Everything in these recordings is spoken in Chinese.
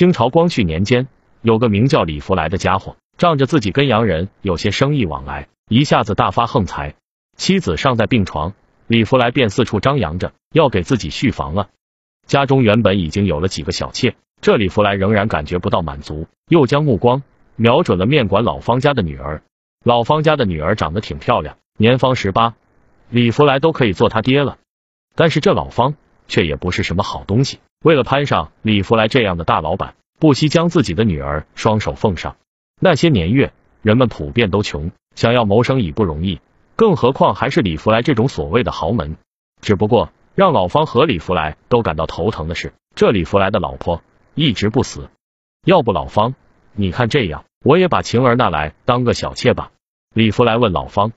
清朝光绪年间，有个名叫李福来的家伙，仗着自己跟洋人有些生意往来，一下子大发横财。妻子尚在病床，李福来便四处张扬着要给自己续房了。家中原本已经有了几个小妾，这李福来仍然感觉不到满足，又将目光瞄准了面馆老方家的女儿。老方家的女儿长得挺漂亮，年方十八，李福来都可以做他爹了。但是这老方却也不是什么好东西，为了攀上李福来这样的大老板，不惜将自己的女儿双手奉上。那些年月，人们普遍都穷，想要谋生已不容易，更何况还是李福来这种所谓的豪门。只不过让老方和李福来都感到头疼的是，这李福来的老婆一直不死。要不老方，你看这样，我也把晴儿纳来当个小妾吧。李福来问老方，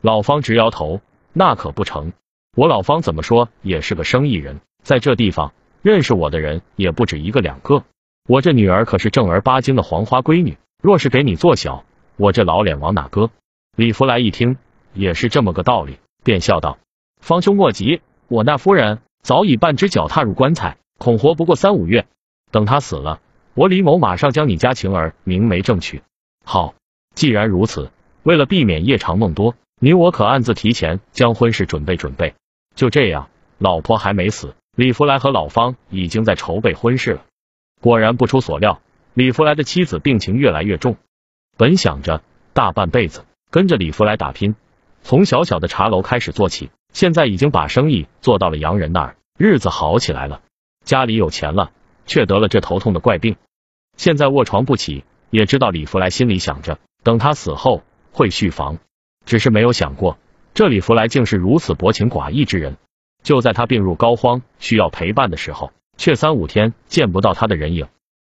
老方直摇头，那可不成。我老方怎么说也是个生意人，在这地方认识我的人也不止一个两个。我这女儿可是正儿八经的黄花闺女，若是给你做小，我这老脸往哪搁？李福来一听也是这么个道理，便笑道：“方兄莫急，我那夫人早已半只脚踏入棺材，恐活不过三五月。等她死了，我李某马上将你家晴儿明媒正娶。好，既然如此，为了避免夜长梦多，你我可暗自提前将婚事准备准备。”就这样，老婆还没死，李福来和老方已经在筹备婚事了。果然不出所料，李福来的妻子病情越来越重。本想着大半辈子跟着李福来打拼，从小小的茶楼开始做起，现在已经把生意做到了洋人那儿，日子好起来了，家里有钱了，却得了这头痛的怪病，现在卧床不起。也知道李福来心里想着，等他死后会续房，只是没有想过。这李福来竟是如此薄情寡义之人，就在他病入膏肓需要陪伴的时候，却三五天见不到他的人影。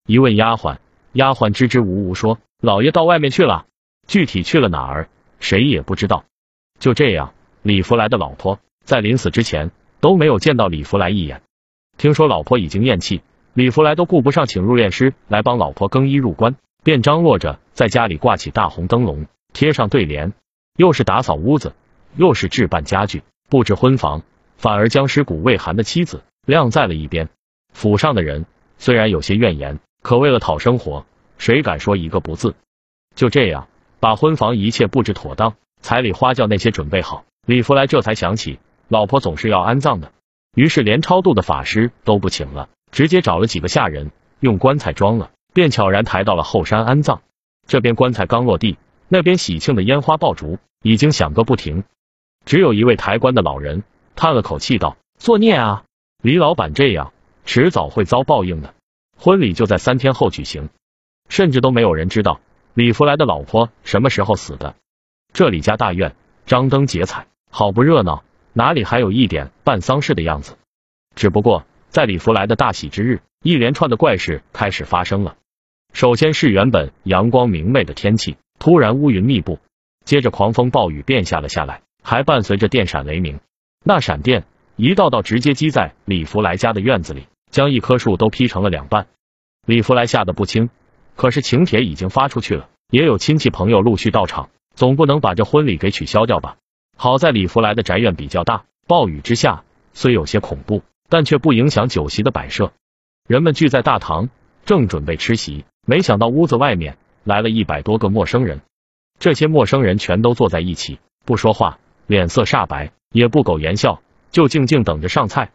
一问丫鬟，丫鬟支支吾吾说：“老爷到外面去了，具体去了哪儿，谁也不知道。”就这样，李福来的老婆在临死之前都没有见到李福来一眼。听说老婆已经咽气，李福来都顾不上请入殓师来帮老婆更衣入棺，便张罗着在家里挂起大红灯笼，贴上对联，又是打扫屋子。又是置办家具、布置婚房，反而将尸骨未寒的妻子晾在了一边。府上的人虽然有些怨言，可为了讨生活，谁敢说一个不字？就这样，把婚房一切布置妥当，彩礼花轿那些准备好，李福来这才想起老婆总是要安葬的，于是连超度的法师都不请了，直接找了几个下人用棺材装了，便悄然抬到了后山安葬。这边棺材刚落地，那边喜庆的烟花爆竹已经响个不停。只有一位抬棺的老人叹了口气道：“作孽啊！李老板这样，迟早会遭报应的。”婚礼就在三天后举行，甚至都没有人知道李福来的老婆什么时候死的。这李家大院张灯结彩，好不热闹，哪里还有一点办丧事的样子？只不过在李福来的大喜之日，一连串的怪事开始发生了。首先是原本阳光明媚的天气，突然乌云密布，接着狂风暴雨便下了下来。还伴随着电闪雷鸣，那闪电一道道直接击在李福来家的院子里，将一棵树都劈成了两半。李福来吓得不轻，可是请帖已经发出去了，也有亲戚朋友陆续到场，总不能把这婚礼给取消掉吧？好在李福来的宅院比较大，暴雨之下虽有些恐怖，但却不影响酒席的摆设。人们聚在大堂，正准备吃席，没想到屋子外面来了一百多个陌生人，这些陌生人全都坐在一起，不说话。脸色煞白，也不苟言笑，就静静等着上菜。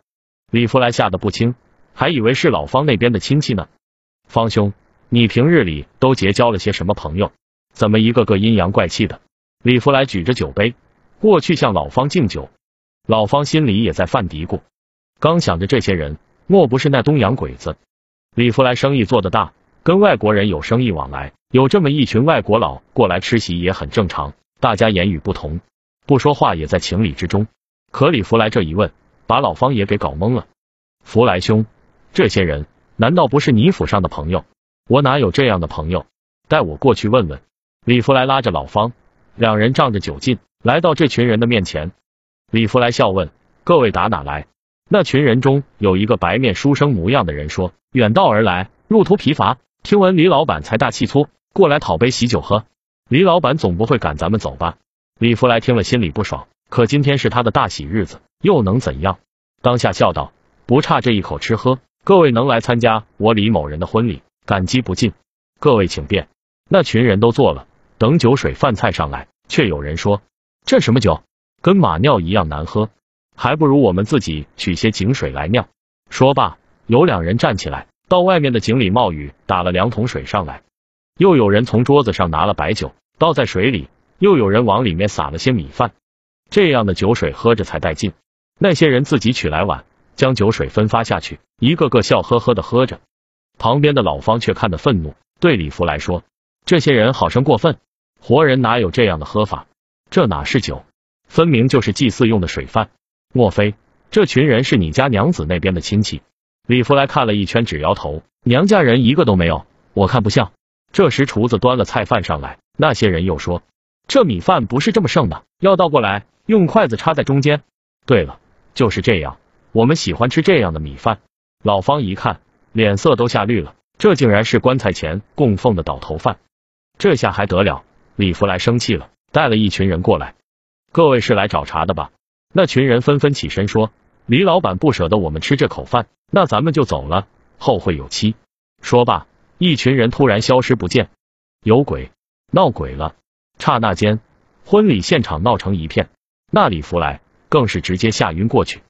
李福来吓得不轻，还以为是老方那边的亲戚呢。方兄，你平日里都结交了些什么朋友？怎么一个个阴阳怪气的？李福来举着酒杯过去向老方敬酒，老方心里也在犯嘀咕，刚想着这些人莫不是那东洋鬼子？李福来生意做得大，跟外国人有生意往来，有这么一群外国佬过来吃席也很正常，大家言语不同。不说话也在情理之中，可李福来这一问，把老方也给搞懵了。福来兄，这些人难道不是你府上的朋友？我哪有这样的朋友？带我过去问问。李福来拉着老方，两人仗着酒劲，来到这群人的面前。李福来笑问：“各位打哪来？”那群人中有一个白面书生模样的人说：“远道而来，路途疲乏，听闻李老板财大气粗，过来讨杯喜酒喝。李老板总不会赶咱们走吧？”李福来听了，心里不爽。可今天是他的大喜日子，又能怎样？当下笑道：“不差这一口吃喝，各位能来参加我李某人的婚礼，感激不尽。各位请便。那群人都坐了，等酒水饭菜上来，却有人说：“这什么酒，跟马尿一样难喝，还不如我们自己取些井水来酿。”说罢，有两人站起来，到外面的井里冒雨，打了两桶水上来。又有人从桌子上拿了白酒，倒在水里，又有人往里面撒了些米饭。这样的酒水喝着才带劲。那些人自己取来碗。将酒水分发下去，一个个笑呵呵的喝着。旁边的老方却看得愤怒，对李福来说：“这些人好生过分，活人哪有这样的喝法？这哪是酒，分明就是祭祀用的水饭。莫非这群人是你家娘子那边的亲戚？”李福来看了一圈，只摇头：“娘家人一个都没有，我看不像。”这时厨子端了菜饭上来，那些人又说：“这米饭不是这么剩的，要倒过来，用筷子插在中间。”对了，就是这样。我们喜欢吃这样的米饭。老方一看，脸色都吓绿了。这竟然是棺材前供奉的倒头饭，这下还得了？李福来生气了，带了一群人过来。各位是来找茬的吧？那群人纷纷起身说：“李老板不舍得我们吃这口饭，那咱们就走了，后会有期。”说罢，一群人突然消失不见。有鬼，闹鬼了！刹那间，婚礼现场闹成一片。那李福来更是直接吓晕过去。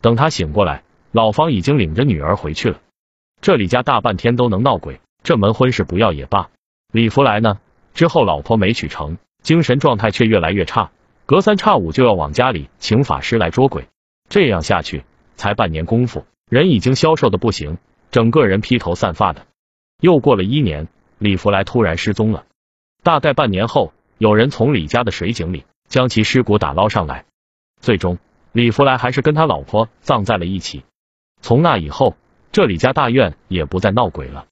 等他醒过来，老方已经领着女儿回去了。这李家大半天都能闹鬼，这门婚事不要也罢。李福来呢？之后老婆没娶成，精神状态却越来越差，隔三差五就要往家里请法师来捉鬼。这样下去，才半年功夫，人已经消瘦的不行，整个人披头散发的。又过了一年，李福来突然失踪了。大概半年后，有人从李家的水井里将其尸骨打捞上来，最终。李福来还是跟他老婆葬在了一起。从那以后，这李家大院也不再闹鬼了。